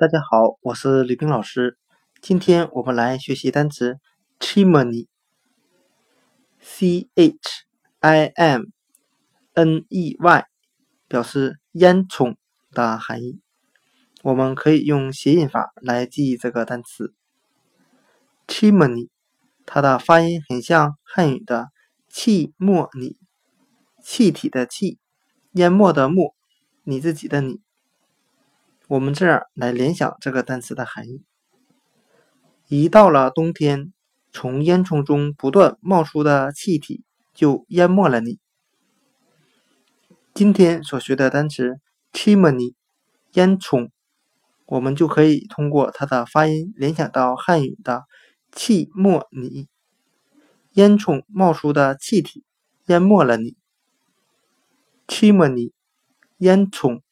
大家好，我是吕冰老师。今天我们来学习单词 chimney，c h i m n e y，表示烟囱的含义。我们可以用谐音法来记忆这个单词 chimney，它的发音很像汉语的气沫你，气体的气，淹没的没，你自己的你。我们这样来联想这个单词的含义：一到了冬天，从烟囱中不断冒出的气体就淹没了你。今天所学的单词 chimney 烟囱，我们就可以通过它的发音联想到汉语的气没你，烟囱冒出的气体淹没了你。chimney 烟囱。